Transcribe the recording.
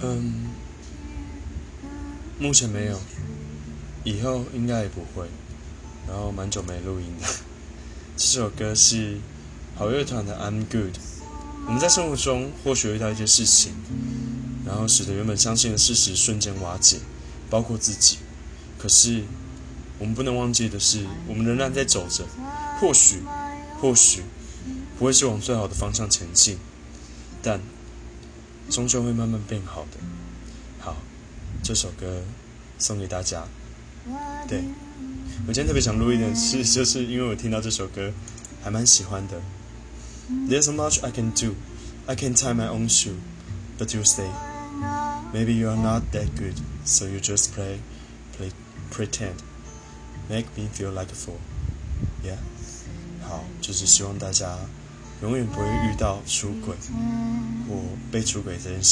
嗯，目前没有，以后应该也不会。然后蛮久没录音的。这首歌是好乐团的《I'm Good》。我们在生活中或许遇到一些事情，然后使得原本相信的事实瞬间瓦解，包括自己。可是我们不能忘记的是，我们仍然在走着。或许，或许不会是往最好的方向前进，但终究会慢慢变好的。好，这首歌送给大家。对。我今天特别想录一点事，就是因为我听到这首歌，还蛮喜欢的。There's so much I can do, I can tie my own shoe, but you say maybe you are not that good, so you just play, play, pretend, make me feel like a fool. Yeah，好，就是希望大家永远不会遇到出轨或被出轨这件事。